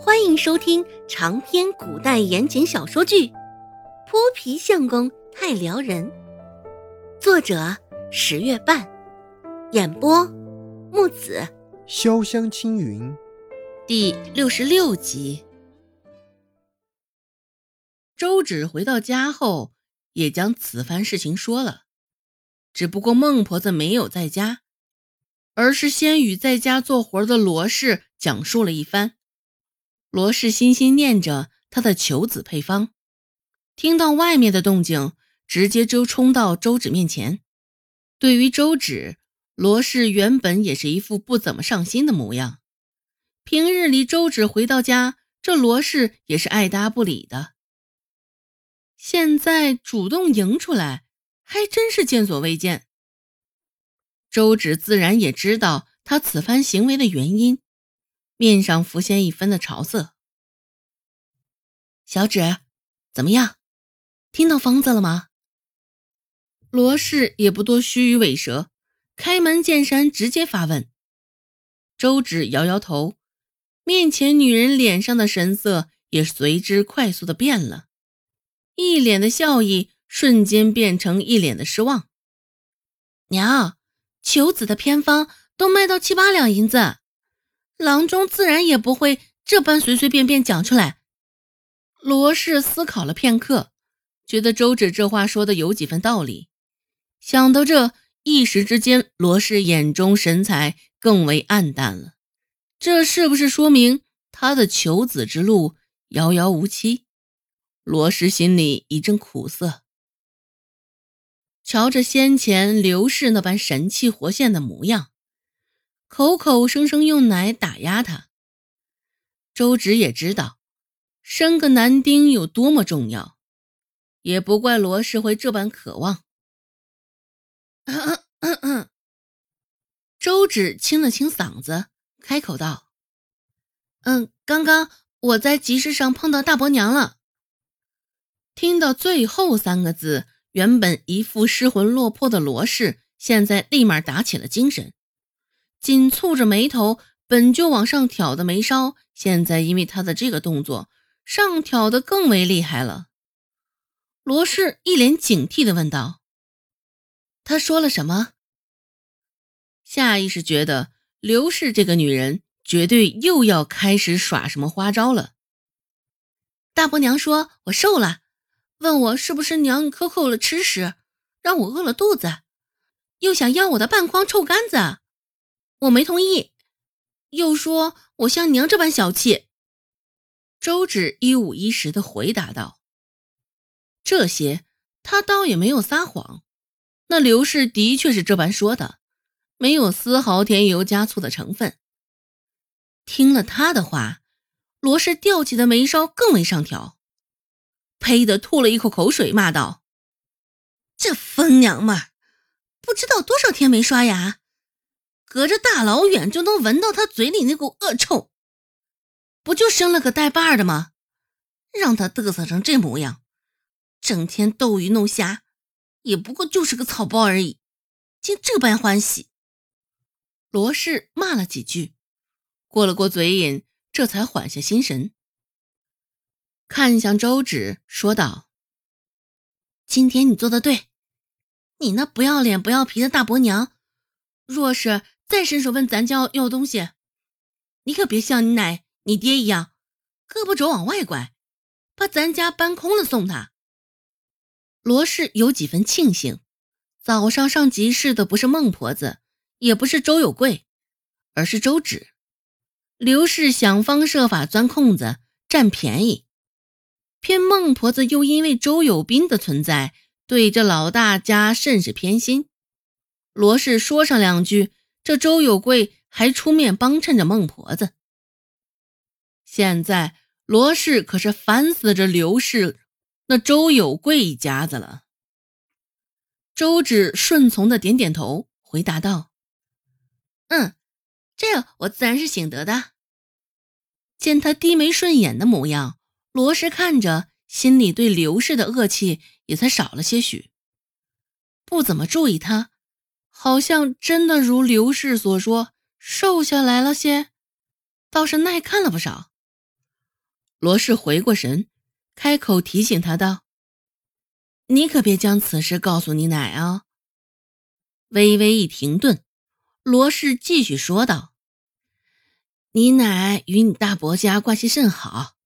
欢迎收听长篇古代言情小说剧《泼皮相公太撩人》，作者十月半，演播木子潇湘青云，第六十六集。周芷回到家后，也将此番事情说了，只不过孟婆子没有在家，而是先与在家做活的罗氏讲述了一番。罗氏心心念着他的求子配方，听到外面的动静，直接就冲到周芷面前。对于周芷，罗氏原本也是一副不怎么上心的模样。平日里，周芷回到家，这罗氏也是爱搭不理的。现在主动迎出来，还真是见所未见。周芷自然也知道他此番行为的原因。面上浮现一分的潮色。小芷，怎么样？听到疯子了吗？罗氏也不多虚与委蛇，开门见山，直接发问。周芷摇摇头，面前女人脸上的神色也随之快速的变了，一脸的笑意瞬间变成一脸的失望。娘，求子的偏方都卖到七八两银子。郎中自然也不会这般随随便便讲出来。罗氏思考了片刻，觉得周芷这话说的有几分道理。想到这，一时之间，罗氏眼中神采更为暗淡了。这是不是说明他的求子之路遥遥无期？罗氏心里一阵苦涩。瞧着先前刘氏那般神气活现的模样。口口声声用奶打压他，周芷也知道生个男丁有多么重要，也不怪罗氏会这般渴望。周芷清了清嗓子，开口道：“嗯，刚刚我在集市上碰到大伯娘了。”听到最后三个字，原本一副失魂落魄的罗氏，现在立马打起了精神。紧蹙着眉头，本就往上挑的眉梢，现在因为他的这个动作，上挑的更为厉害了。罗氏一脸警惕的问道：“他说了什么？”下意识觉得刘氏这个女人绝对又要开始耍什么花招了。大伯娘说我瘦了，问我是不是娘克扣了吃食，让我饿了肚子，又想要我的半筐臭干子。我没同意，又说我像娘这般小气。周芷一五一十的回答道：“这些他倒也没有撒谎，那刘氏的确是这般说的，没有丝毫添油加醋的成分。”听了他的话，罗氏吊起的眉梢更为上挑，呸的吐了一口口水，骂道：“这疯娘们，不知道多少天没刷牙。”隔着大老远就能闻到他嘴里那股恶臭，不就生了个带把的吗？让他嘚瑟成这模样，整天斗鱼弄虾，也不过就是个草包而已，竟这般欢喜。罗氏骂了几句，过了过嘴瘾，这才缓下心神，看向周芷，说道：“今天你做的对，你那不要脸不要皮的大伯娘，若是……”再伸手问咱家要东西，你可别像你奶、你爹一样，胳膊肘往外拐，把咱家搬空了送他。罗氏有几分庆幸，早上上集市的不是孟婆子，也不是周有贵，而是周芷。刘氏想方设法钻空子占便宜，偏孟婆子又因为周有斌的存在，对这老大家甚是偏心。罗氏说上两句。这周有贵还出面帮衬着孟婆子，现在罗氏可是烦死这刘氏那周有贵一家子了。周芷顺从的点点头，回答道：“嗯，这我自然是醒得的。”见他低眉顺眼的模样，罗氏看着，心里对刘氏的恶气也才少了些许，不怎么注意他。好像真的如刘氏所说，瘦下来了些，倒是耐看了不少。罗氏回过神，开口提醒他道：“你可别将此事告诉你奶啊。”微微一停顿，罗氏继续说道：“你奶与你大伯家关系甚好，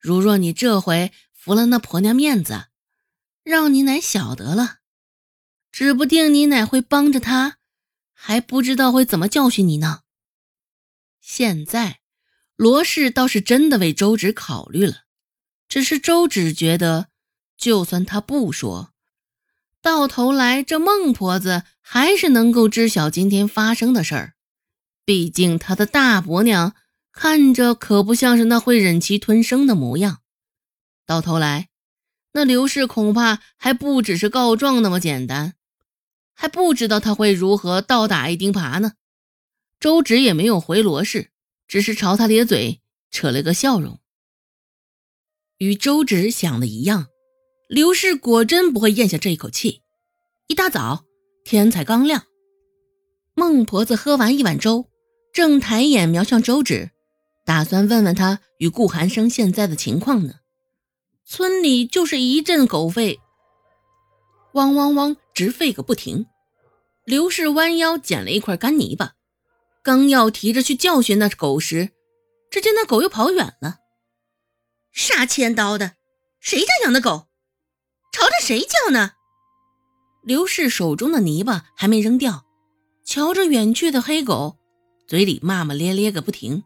如若你这回服了那婆娘面子，让你奶晓得了，指不定你奶会帮着他，还不知道会怎么教训你呢。现在。”罗氏倒是真的为周芷考虑了，只是周芷觉得，就算他不说，到头来这孟婆子还是能够知晓今天发生的事儿。毕竟他的大伯娘看着可不像是那会忍气吞声的模样。到头来，那刘氏恐怕还不只是告状那么简单，还不知道他会如何倒打一钉耙呢。周芷也没有回罗氏。只是朝他咧嘴，扯了个笑容。与周芷想的一样，刘氏果真不会咽下这一口气。一大早，天才刚亮，孟婆子喝完一碗粥，正抬眼瞄向周芷，打算问问他与顾寒生现在的情况呢。村里就是一阵狗吠，汪汪汪，直吠个不停。刘氏弯腰捡了一块干泥巴。刚要提着去教训那狗时，只见那狗又跑远了。杀千刀的，谁家养的狗？朝着谁叫呢？刘氏手中的泥巴还没扔掉，瞧着远去的黑狗，嘴里骂骂咧咧个不停。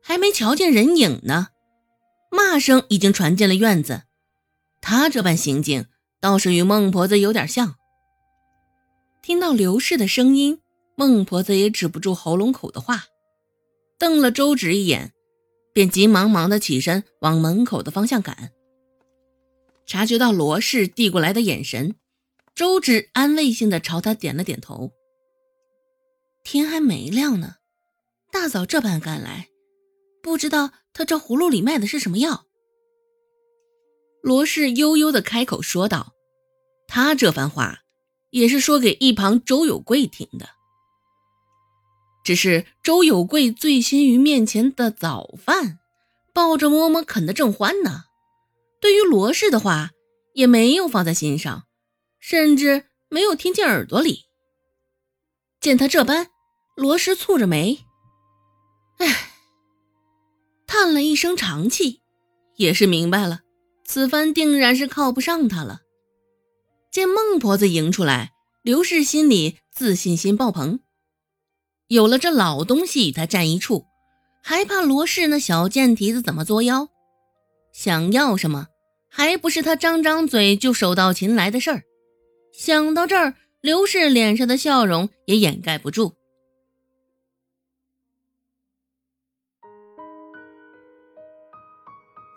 还没瞧见人影呢，骂声已经传进了院子。他这般行径，倒是与孟婆子有点像。听到刘氏的声音。孟婆子也止不住喉咙口的话，瞪了周芷一眼，便急忙忙的起身往门口的方向赶。察觉到罗氏递过来的眼神，周芷安慰性的朝他点了点头。天还没亮呢，大早这般赶来，不知道他这葫芦里卖的是什么药。罗氏悠悠的开口说道：“他这番话，也是说给一旁周有贵听的。”只是周有贵醉心于面前的早饭，抱着馍馍啃得正欢呢。对于罗氏的话，也没有放在心上，甚至没有听进耳朵里。见他这般，罗氏蹙着眉，唉，叹了一声长气，也是明白了，此番定然是靠不上他了。见孟婆子迎出来，刘氏心里自信心爆棚。有了这老东西与他站一处，还怕罗氏那小贱蹄子怎么作妖？想要什么，还不是他张张嘴就手到擒来的事儿？想到这儿，刘氏脸上的笑容也掩盖不住。